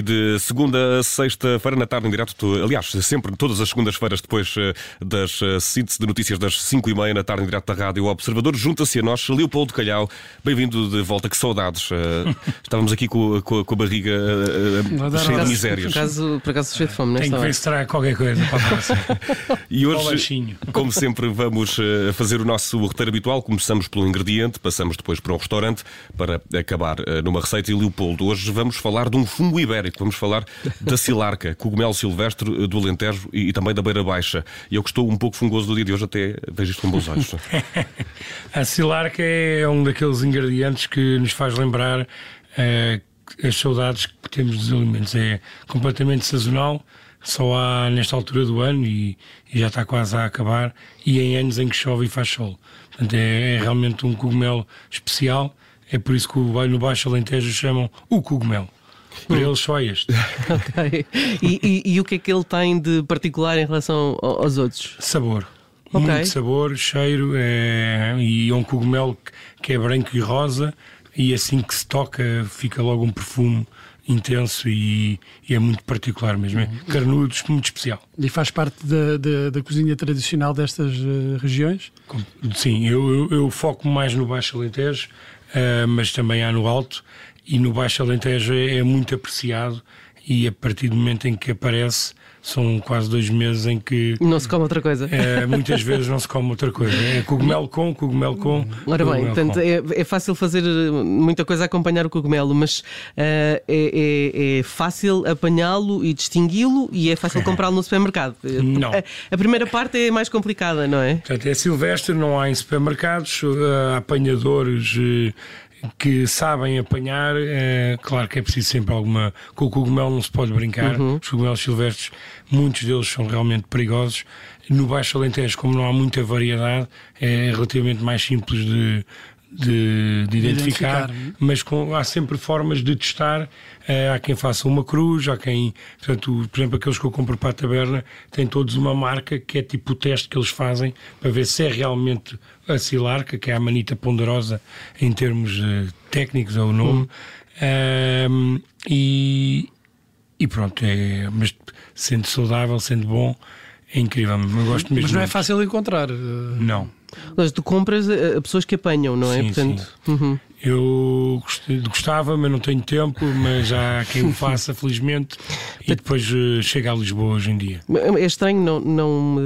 E de segunda a sexta-feira, na tarde, em direto, aliás, sempre, todas as segundas-feiras, depois eh, das eh, síntese de notícias das 5 e meia, na tarde, em direto da Rádio Observador, junta-se a nós Leopoldo Calhau. Bem-vindo de volta, que saudades. Eh, estávamos aqui com, com, com a barriga cheia de misérias. Por acaso, por acaso cheio de fome, Tem que ver se terá qualquer coisa para E hoje, como sempre, vamos fazer o nosso roteiro habitual. Começamos pelo ingrediente, passamos depois para um restaurante para acabar numa receita. E Leopoldo, hoje vamos falar de um fungo ibérico. Vamos falar da silarca, cogumelo silvestre do Alentejo e, também da Beira Baixa. E eu que estou um pouco fungoso do dia de hoje, até vejo isto com bons olhos. a silarca é um daqueles ingredientes que nos faz lembrar uh, as saudades que temos dos alimentos. É completamente sazonal, só há nesta altura do ano e, e, já está quase a acabar, e em anos em que chove e faz sol. Portanto, é, é realmente um cogumelo especial. É por isso que no Baixo Alentejo chamam o cogumelo. Para eles só é este. ok. E, e, e, o que é que ele tem de particular em relação aos outros? Sabor. Okay. Muito sabor, cheiro é, e é um cogumelo que é branco e rosa e assim que se toca fica logo um perfume intenso e, e, é muito particular mesmo. É uhum. carnudo, muito especial. E faz parte da, da, da cozinha tradicional destas uh, regiões? Sim, eu, eu, eu, foco mais no Baixo Alentejo, uh, mas também há no Alto e no Baixo Alentejo é, é muito apreciado e a partir do momento em que aparece são quase dois meses em que não se come outra coisa. É, muitas vezes não se come outra coisa. É cogumelo com, cogumelo com. Ora bem, portanto, é, é, fácil fazer muita coisa acompanhar o cogumelo, mas uh, é, é, é, fácil apanhá-lo e distingui-lo e é fácil comprá-lo no supermercado. Não. A, a, primeira parte é mais complicada, não é? Portanto, é silvestre, não há em supermercados, apanhadores. Que sabem apanhar. É, claro que é preciso sempre alguma. Com o cogumelo não se pode brincar. Uhum. Os cogumelos silvestres, muitos deles são realmente perigosos. No Baixo Alentejo, como não há muita variedade, é relativamente mais simples de, de, de identificar, identificar, mas com, há sempre formas de testar. Uh, há quem faça uma cruz, há quem, portanto, por exemplo, aqueles que eu compro para a taberna têm todos uma marca que é tipo o teste que eles fazem para ver se é realmente a silarca, que é a manita ponderosa em termos uh, técnicos ou nome. Hum. Uh, e, e pronto, é, mas sendo saudável, sendo bom, é incrível. Eu gosto mesmo. Mas não é fácil encontrar. Não. Mas tu compras a pessoas que apanham, não é? Sim, Portanto, sim. Uhum. Eu gostava, mas não tenho tempo, mas já há quem o faça, felizmente, e depois uh, chega a Lisboa hoje em dia. É estranho não, não,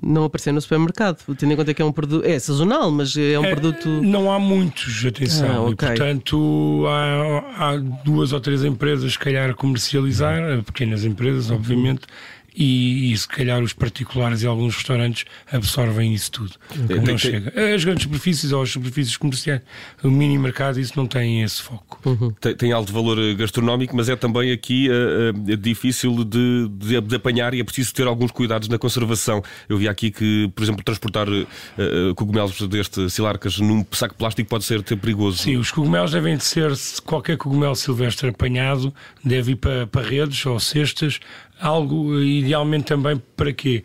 não aparecer no supermercado, tendo em conta que é um produto. É sazonal, mas é um é, produto. Não há muitos, atenção. Ah, okay. E, portanto, há, há, duas ou três empresas, se calhar, a comercializar, pequenas empresas, obviamente. Uhum e, e, se calhar os particulares e alguns restaurantes absorvem isso tudo. Não tem, chega. As grandes superfícies ou as superfícies comerciais, o mini mercado, isso não tem esse foco. Uhum. Tem, tem, alto valor eh, gastronómico, mas é também aqui uh, uh, difícil de, de, de, apanhar e é preciso ter alguns cuidados na conservação. Eu vi aqui que, por exemplo, transportar uh, cogumelos deste silarcas num saco plástico pode ser perigoso. Sim, os cogumelos devem de ser, qualquer cogumelo silvestre apanhado, deve ir para, para redes ou cestas algo idealmente também para quê?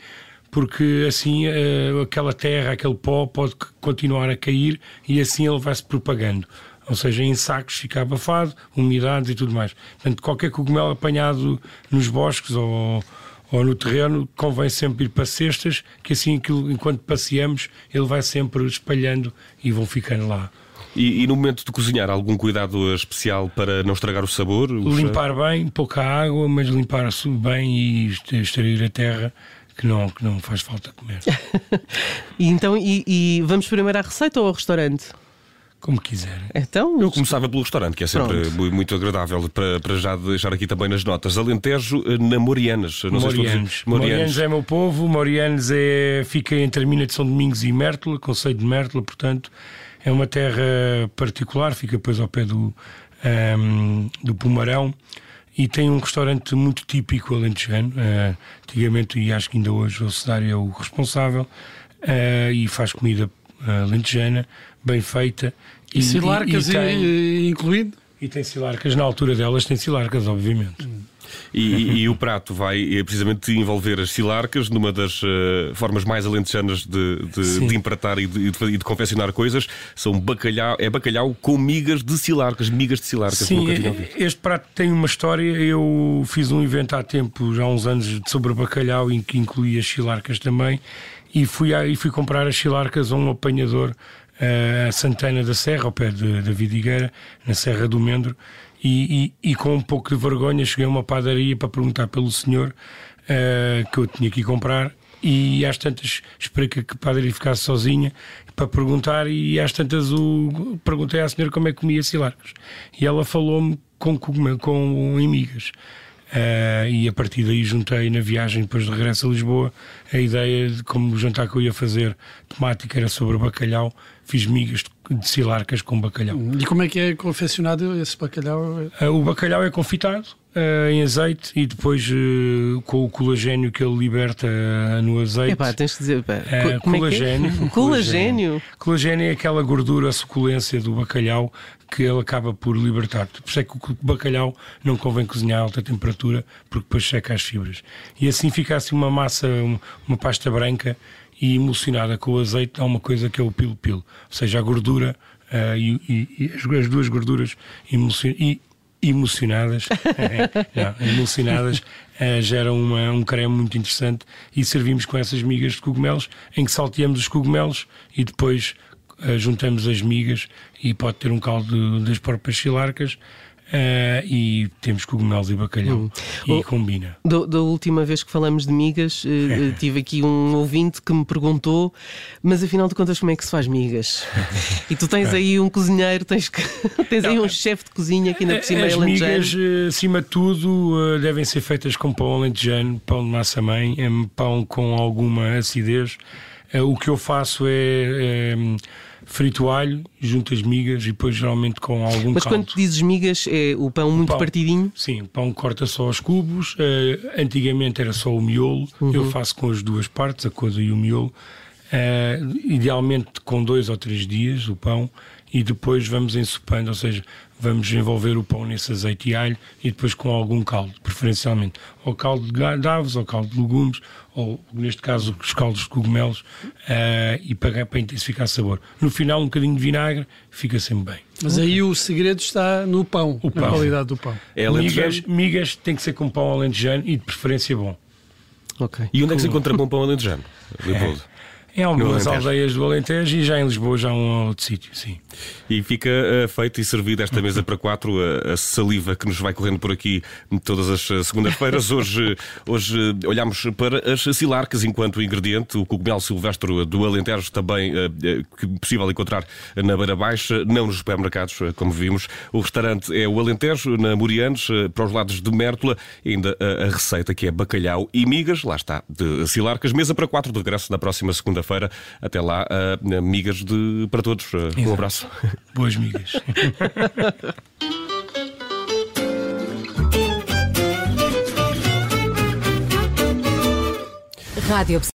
Porque assim uh, aquela terra, aquele pó pode continuar a cair e assim ele vai se propagando. Ou seja, em sacos fica abafado, umidades e tudo mais. Portanto, qualquer cogumelo apanhado nos bosques ou, ou no terreno, convém sempre ir para cestas, que assim, enquanto passeamos, ele vai sempre espalhando e vão ficando lá. E, e, no momento de cozinhar, algum cuidado especial para não estragar o sabor? O limpar bem, pouca água, mas limpar bem e extrair a terra que não, que não faz falta comer. e então, e, e, vamos primeiro à receita ou ao restaurante? Como quiser. Então, eu começava pelo restaurante, que é sempre Pronto. muito agradável, para, para já deixar aqui também nas notas. Alentejo eh, na Morianas. Não Morianos. Morianos. Morianos é meu povo, Morianos é, fica entre a mina de São Domingos e Mértola, Conselho de Mértola, portanto é uma terra particular, fica depois ao pé do, um, ehm, do Pumarão e tem um restaurante muito típico alentejano. Uh, antigamente, e acho que ainda hoje, o Cesário é o responsável uh, e faz comida alentejana, bem feita. E, e silarcas e, e tem... incluído? e tem silarcas, na altura delas tem silarcas, obviamente. E, e, e, o prato vai é, precisamente envolver as silarcas numa das uh, formas mais alentejanas de, de, de empratar e de, de, de, confeccionar coisas. São bacalhau, é bacalhau com migas de silarcas, migas de silarcas. Sim, este prato tem uma história. Eu fiz um evento há tempo, já há uns anos, sobre bacalhau, em que incluía as silarcas também. E fui, a, e fui comprar as silarcas a um apanhador a Santana da Serra, ao pé da Vidigueira, na Serra do Mendro, e, e, e, com um pouco de vergonha cheguei a uma padaria para perguntar pelo senhor uh, que eu tinha que comprar. E às tantas esperei que a padaria ficasse sozinha para perguntar, e às tantas o, perguntei à senhora como é que comia silarcos. E ela falou-me com, com, com amigas. Uh, e a partir daí juntei na viagem depois de regresso a Lisboa a ideia de como o jantar que eu ia fazer temática era sobre bacalhau, fiz migas de silarcas com bacalhau. E como é que é confeccionado esse bacalhau? Uh, o bacalhau é confitado uh, em azeite e depois com o colagênio que ele liberta no azeite. Epá, tens de dizer, pá, colagênio, é é? colagênio. Colagênio é aquela gordura, a suculência do bacalhau que ele acaba por libertar. Por isso é que o bacalhau não convém cozinhar a alta temperatura, porque depois seca as fibras. E assim fica assim uma massa, uma pasta branca e emulsionada com o azeite, há uma coisa que é o pilo-pilo. Ou seja, a gordura uh, e, e, e, as duas gorduras emulsion, e, emulsionadas, emulsionadas uh, geram uma, um creme muito interessante e servimos com essas migas de cogumelos, em que salteamos os cogumelos e depois uh, juntamos as migas e pode ter um caldo das próprias silarcas. Uh, e temos cogumelos e bacalhau hum. e o, combina. Da, da, última vez que falamos de migas, uh, tive aqui um ouvinte que me perguntou: mas afinal de contas, como é que se faz migas? e tu tens aí um cozinheiro, tens, que, tens aí um chefe de cozinha aqui na por cima As é migas, acima de tudo, devem ser feitas com pão alentejano, pão de massa-mãe, é pão com alguma acidez. o que eu faço é, é frito alho, junto as migas e depois geralmente com algum Mas caldo. quando dizes migas, é o pão muito pão, partidinho? Sim, o pão corta só aos cubos. Uh, antigamente era só o miolo. Uhum. Eu faço com as duas partes, a coisa e o miolo. Uh, idealmente com dois ou três dias o pão e depois vamos ensopando, ou seja, vamos envolver o pão nesse azeite e alho e depois com algum caldo, preferencialmente, ou caldo de aves, ou caldo de legumes, ou neste caso os caldos de cogumelos, uh, e para, para intensificar sabor. No final, um bocadinho de vinagre, fica sempre bem. Mas aí o segredo está no pão, o pão. na qualidade do pão. É migas, migas tem que ser com pão alentejano e de preferência bom. Okay. E onde é que se encontra bom pão alentejano? Leopoldo? É. Em algumas aldeias do Alentejo e já em Lisboa já um outro sítio, sim. E fica uh, feito e servido esta mesa para quatro, a, a, saliva que nos vai correndo por aqui todas as eh, segundas-feiras. Hoje, hoje uh, olhamos para as silarcas enquanto ingrediente, o cogumelo silvestre do Alentejo também uh, que possível encontrar na Beira Baixa, não nos supermercados, como vimos. O restaurante é o Alentejo, na Morianes, para os lados de Mértola, ainda a, a receita que é bacalhau e migas, lá está, de silarcas. Mesa para quatro de regresso na próxima segunda feira Até lá, uh, migas de, para todos. Uh, um abraço. Boas migas. Rádio